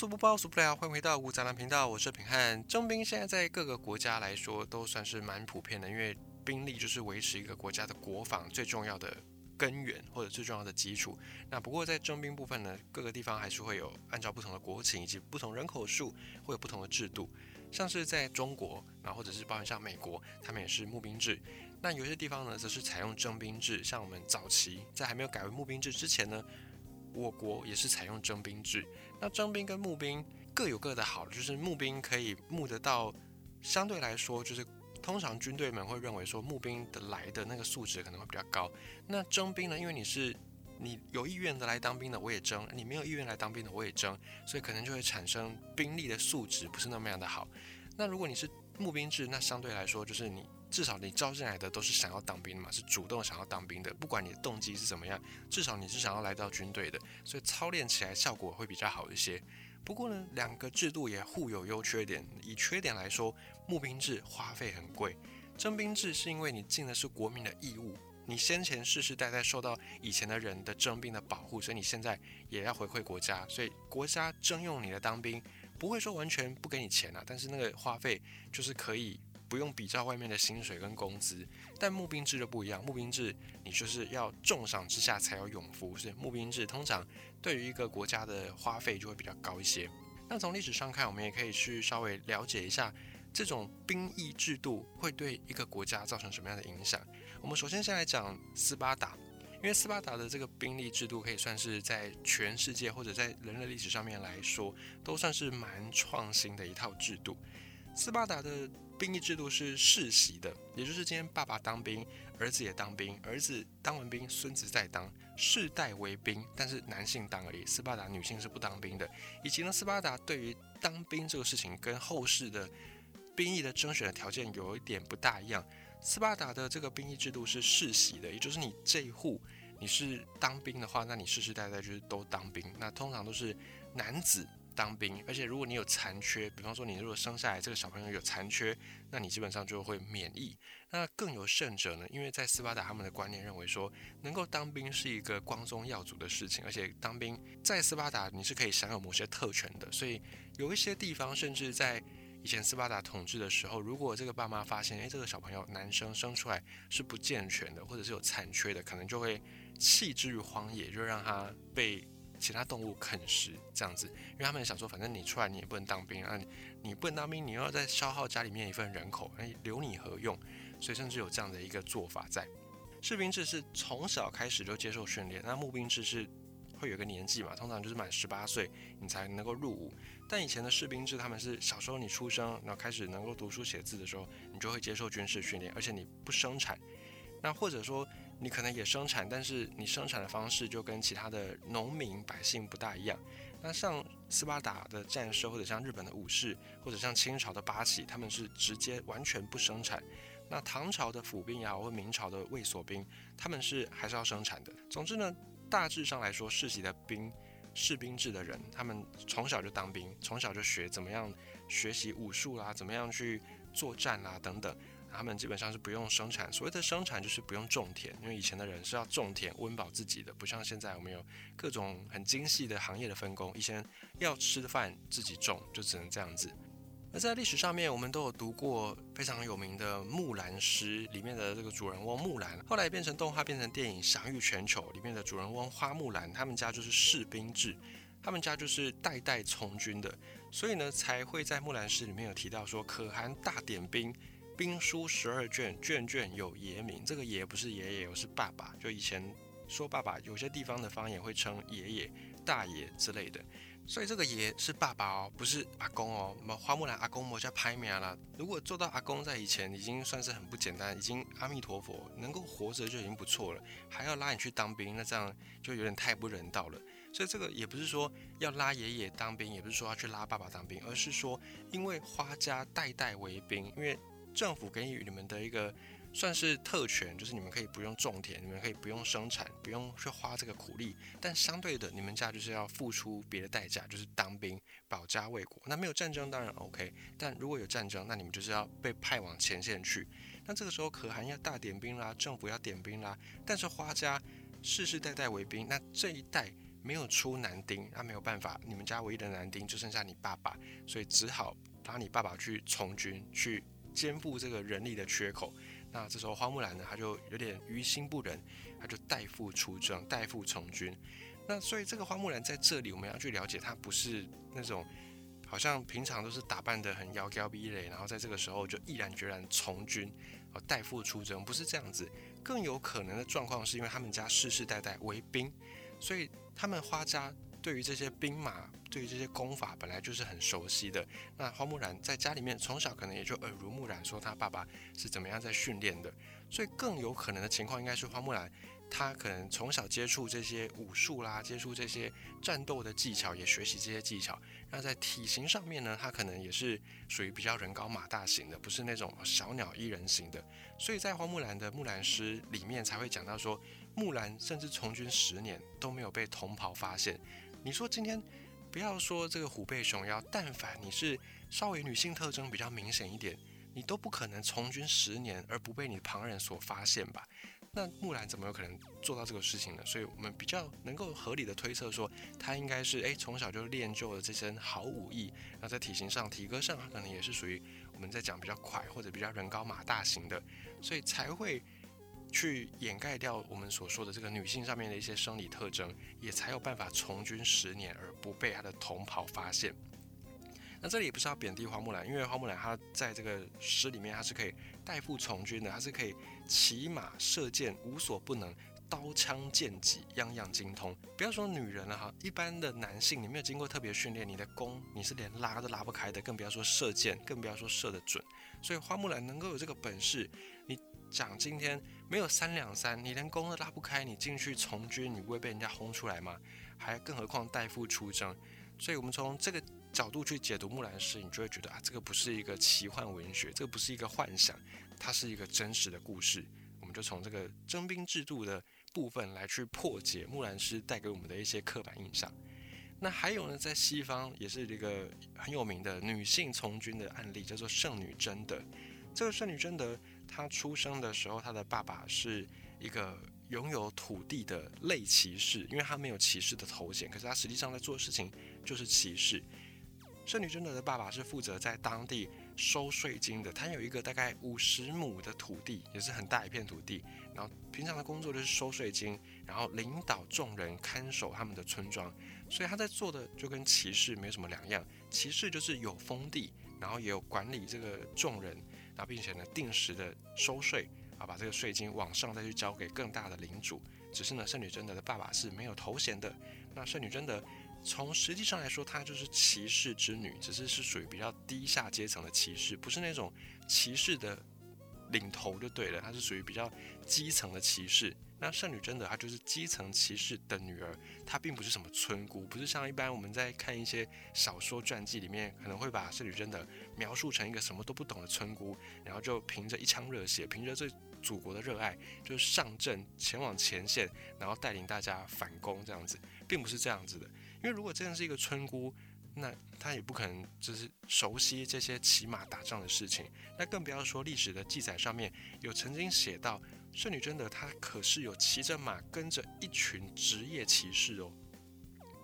说不包，说不了。欢迎回到无杂粮频道，我是平汉。征兵现在在各个国家来说都算是蛮普遍的，因为兵力就是维持一个国家的国防最重要的根源或者最重要的基础。那不过在征兵部分呢，各个地方还是会有按照不同的国情以及不同人口数会有不同的制度。像是在中国，然后或者是包含像美国，他们也是募兵制。那有些地方呢，则是采用征兵制。像我们早期在还没有改为募兵制之前呢，我国也是采用征兵制。那征兵跟募兵各有各的好，就是募兵可以募得到，相对来说，就是通常军队们会认为说募兵的来的那个素质可能会比较高。那征兵呢，因为你是你有意愿的来当兵的，我也征；你没有意愿来当兵的，我也征，所以可能就会产生兵力的素质不是那么样的好。那如果你是募兵制，那相对来说就是你。至少你招进来的都是想要当兵的嘛，是主动想要当兵的。不管你的动机是怎么样，至少你是想要来到军队的，所以操练起来效果会比较好一些。不过呢，两个制度也互有优缺点。以缺点来说，募兵制花费很贵，征兵制是因为你尽的是国民的义务，你先前世世代代受到以前的人的征兵的保护，所以你现在也要回馈国家，所以国家征用你的当兵，不会说完全不给你钱啊，但是那个花费就是可以。不用比较外面的薪水跟工资，但募兵制就不一样。募兵制你就是要重赏之下才有勇夫，所以募兵制通常对于一个国家的花费就会比较高一些。那从历史上看，我们也可以去稍微了解一下这种兵役制度会对一个国家造成什么样的影响。我们首先先来讲斯巴达，因为斯巴达的这个兵力制度可以算是在全世界或者在人类历史上面来说，都算是蛮创新的一套制度。斯巴达的兵役制度是世袭的，也就是今天爸爸当兵，儿子也当兵，儿子当完兵，孙子再当，世代为兵，但是男性当而已。斯巴达女性是不当兵的。以及呢，斯巴达对于当兵这个事情跟后世的兵役的征选的条件有一点不大一样。斯巴达的这个兵役制度是世袭的，也就是你这一户你是当兵的话，那你世世代代就是都当兵。那通常都是男子。当兵，而且如果你有残缺，比方说你如果生下来这个小朋友有残缺，那你基本上就会免疫。那更有甚者呢？因为在斯巴达他们的观念认为说，能够当兵是一个光宗耀祖的事情，而且当兵在斯巴达你是可以享有某些特权的。所以有一些地方，甚至在以前斯巴达统治的时候，如果这个爸妈发现，诶，这个小朋友男生生出来是不健全的，或者是有残缺的，可能就会弃之于荒野，就让他被。其他动物啃食这样子，因为他们想说，反正你出来你也不能当兵啊，你不能当兵，你又要再消耗家里面一份人口，哎，留你何用？所以甚至有这样的一个做法在。士兵制是从小开始就接受训练，那募兵制是会有个年纪嘛，通常就是满十八岁你才能够入伍。但以前的士兵制，他们是小时候你出生，然后开始能够读书写字的时候，你就会接受军事训练，而且你不生产。那或者说。你可能也生产，但是你生产的方式就跟其他的农民百姓不大一样。那像斯巴达的战士，或者像日本的武士，或者像清朝的八旗，他们是直接完全不生产。那唐朝的府兵也好，或明朝的卫所兵，他们是还是要生产的。总之呢，大致上来说，世袭的兵士兵制的人，他们从小就当兵，从小就学怎么样学习武术啦，怎么样去作战啦等等。他们基本上是不用生产，所谓的生产就是不用种田，因为以前的人是要种田温饱自己的，不像现在我们有各种很精细的行业的分工。以前要吃的饭自己种，就只能这样子。而在历史上面，我们都有读过非常有名的《木兰诗》里面的这个主人翁木兰，后来变成动画，变成电影，享誉全球。里面的主人翁花木兰，他们家就是士兵制，他们家就是代代从军的，所以呢，才会在《木兰诗》里面有提到说，可汗大点兵。兵书十二卷，卷卷有爷名。这个爷不是爷爷，我是爸爸。就以前说爸爸，有些地方的方言会称爷爷、大爷之类的。所以这个爷是爸爸哦，不是阿公哦。那么花木兰阿公我叫拍名了。如果做到阿公，在以前已经算是很不简单，已经阿弥陀佛能够活着就已经不错了，还要拉你去当兵，那这样就有点太不人道了。所以这个也不是说要拉爷爷当兵，也不是说要去拉爸爸当兵，而是说因为花家代代为兵，因为。政府给予你们的一个算是特权，就是你们可以不用种田，你们可以不用生产，不用去花这个苦力。但相对的，你们家就是要付出别的代价，就是当兵保家卫国。那没有战争当然 OK，但如果有战争，那你们就是要被派往前线去。那这个时候可汗要大点兵啦，政府要点兵啦。但是花家世世代代为兵，那这一代没有出男丁，那没有办法，你们家唯一的男丁就剩下你爸爸，所以只好拉你爸爸去从军，去肩负这个人力的缺口。那这时候花木兰呢，他就有点于心不忍，他就代父出征，代父从军。那所以这个花木兰在这里，我们要去了解，她不是那种好像平常都是打扮的很妖娇逼嘞，然后在这个时候就毅然决然从军，哦，代父出征，不是这样子。更有可能的状况是因为他们家世世代代为兵，所以他们花家对于这些兵马，对于这些功法本来就是很熟悉的。那花木兰在家里面从小可能也就耳濡目染，说他爸爸是怎么样在训练的，所以更有可能的情况应该是花木兰。他可能从小接触这些武术啦，接触这些战斗的技巧，也学习这些技巧。那在体型上面呢，他可能也是属于比较人高马大型的，不是那种小鸟依人型的。所以在花木兰的木兰诗里面才会讲到说，木兰甚至从军十年都没有被同袍发现。你说今天不要说这个虎背熊腰，但凡你是稍微女性特征比较明显一点，你都不可能从军十年而不被你旁人所发现吧？那木兰怎么有可能做到这个事情呢？所以我们比较能够合理的推测说，她应该是诶从小就练就了这身好武艺，那在体型上、体格上，她可能也是属于我们在讲比较快或者比较人高马大型的，所以才会去掩盖掉我们所说的这个女性上面的一些生理特征，也才有办法从军十年而不被她的同袍发现。那这里也不是要贬低花木兰，因为花木兰她在这个诗里面，她是可以代父从军的，她是可以骑马射箭无所不能，刀枪剑戟样样精通。不要说女人了哈，一般的男性，你没有经过特别训练，你的弓你是连拉都拉不开的，更不要说射箭，更不要说射得准。所以花木兰能够有这个本事，你讲今天没有三两三，你连弓都拉不开，你进去从军，你不会被人家轰出来吗？还更何况代父出征。所以我们从这个。角度去解读木兰诗，你就会觉得啊，这个不是一个奇幻文学，这个不是一个幻想，它是一个真实的故事。我们就从这个征兵制度的部分来去破解木兰诗带给我们的一些刻板印象。那还有呢，在西方也是一个很有名的女性从军的案例，叫做圣女贞德。这个圣女贞德，他出生的时候，他的爸爸是一个拥有土地的类骑士，因为他没有骑士的头衔，可是他实际上在做的事情就是骑士。圣女贞德的爸爸是负责在当地收税金的，他有一个大概五十亩的土地，也是很大一片土地。然后平常的工作就是收税金，然后领导众人看守他们的村庄。所以他在做的就跟骑士没什么两样。骑士就是有封地，然后也有管理这个众人，然后并且呢定时的收税啊，把这个税金往上再去交给更大的领主。只是呢，圣女贞德的爸爸是没有头衔的。那圣女贞德。从实际上来说，她就是骑士之女，只是是属于比较低下阶层的骑士，不是那种骑士的领头就对了。她是属于比较基层的骑士。那圣女贞德她就是基层骑士的女儿，她并不是什么村姑，不是像一般我们在看一些小说传记里面，可能会把圣女贞德描述成一个什么都不懂的村姑，然后就凭着一腔热血，凭着这祖国的热爱，就是上阵前往前线，然后带领大家反攻这样子，并不是这样子的。因为如果真的是一个村姑，那她也不可能就是熟悉这些骑马打仗的事情。那更不要说历史的记载上面有曾经写到，圣女贞德她可是有骑着马跟着一群职业骑士哦。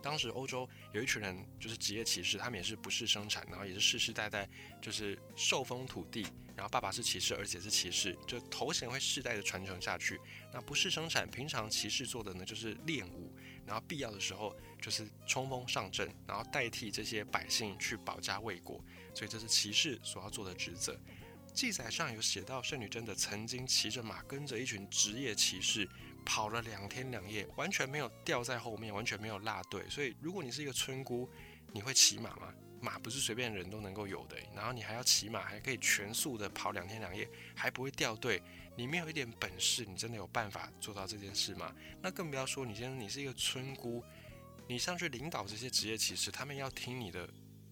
当时欧洲有一群人就是职业骑士，他们也是不是生产，然后也是世世代代就是受封土地，然后爸爸是骑士，而且是骑士，就头衔会世代的传承下去。那不是生产，平常骑士做的呢就是练武。然后必要的时候就是冲锋上阵，然后代替这些百姓去保家卫国，所以这是骑士所要做的职责。记载上有写到，圣女贞德曾经骑着马跟着一群职业骑士跑了两天两夜，完全没有掉在后面，完全没有落队。所以如果你是一个村姑，你会骑马吗？马不是随便人都能够有的，然后你还要骑马，还可以全速的跑两天两夜，还不会掉队。你没有一点本事，你真的有办法做到这件事吗？那更不要说你现在你是一个村姑，你上去领导这些职业骑士，他们要听你的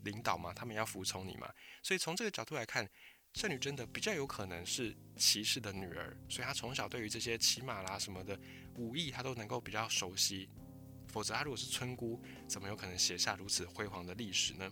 领导吗？他们要服从你吗？所以从这个角度来看，圣女贞德比较有可能是骑士的女儿，所以她从小对于这些骑马啦什么的武艺，她都能够比较熟悉。否则，她如果是村姑，怎么有可能写下如此辉煌的历史呢？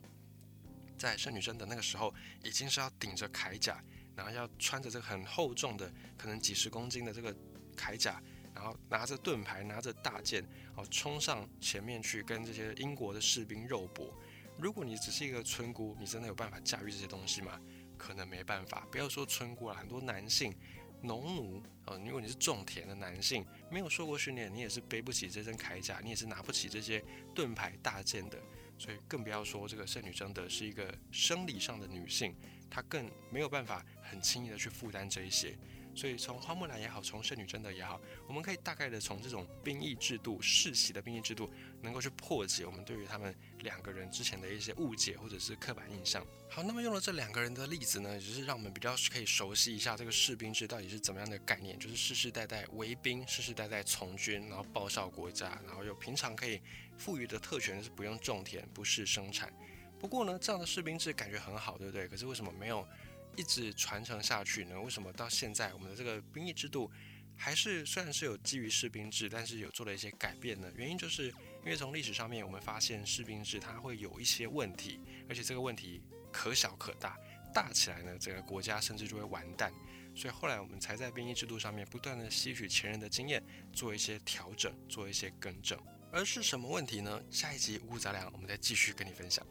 在圣女贞德那个时候，已经是要顶着铠甲。然后要穿着这个很厚重的，可能几十公斤的这个铠甲，然后拿着盾牌，拿着大剑，哦，冲上前面去跟这些英国的士兵肉搏。如果你只是一个村姑，你真的有办法驾驭这些东西吗？可能没办法。不要说村姑了，很多男性农奴，哦，如果你是种田的男性，没有受过训练，你也是背不起这身铠甲，你也是拿不起这些盾牌大剑的。所以更不要说这个圣女贞德是一个生理上的女性，她更没有办法很轻易的去负担这一些。所以从花木兰也好，从圣女贞德也好，我们可以大概的从这种兵役制度、世袭的兵役制度，能够去破解我们对于他们两个人之前的一些误解或者是刻板印象。好，那么用了这两个人的例子呢，也就是让我们比较可以熟悉一下这个士兵制到底是怎么样的概念，就是世世代代为兵，世世代代从军，然后报效国家，然后又平常可以赋予的特权是不用种田、不是生产。不过呢，这样的士兵制感觉很好，对不对？可是为什么没有？一直传承下去呢？为什么到现在我们的这个兵役制度还是虽然是有基于士兵制，但是有做了一些改变呢？原因就是因为从历史上面我们发现士兵制它会有一些问题，而且这个问题可小可大，大起来呢整个国家甚至就会完蛋。所以后来我们才在兵役制度上面不断的吸取前人的经验，做一些调整，做一些更正。而是什么问题呢？下一集五谷杂粮我们再继续跟你分享。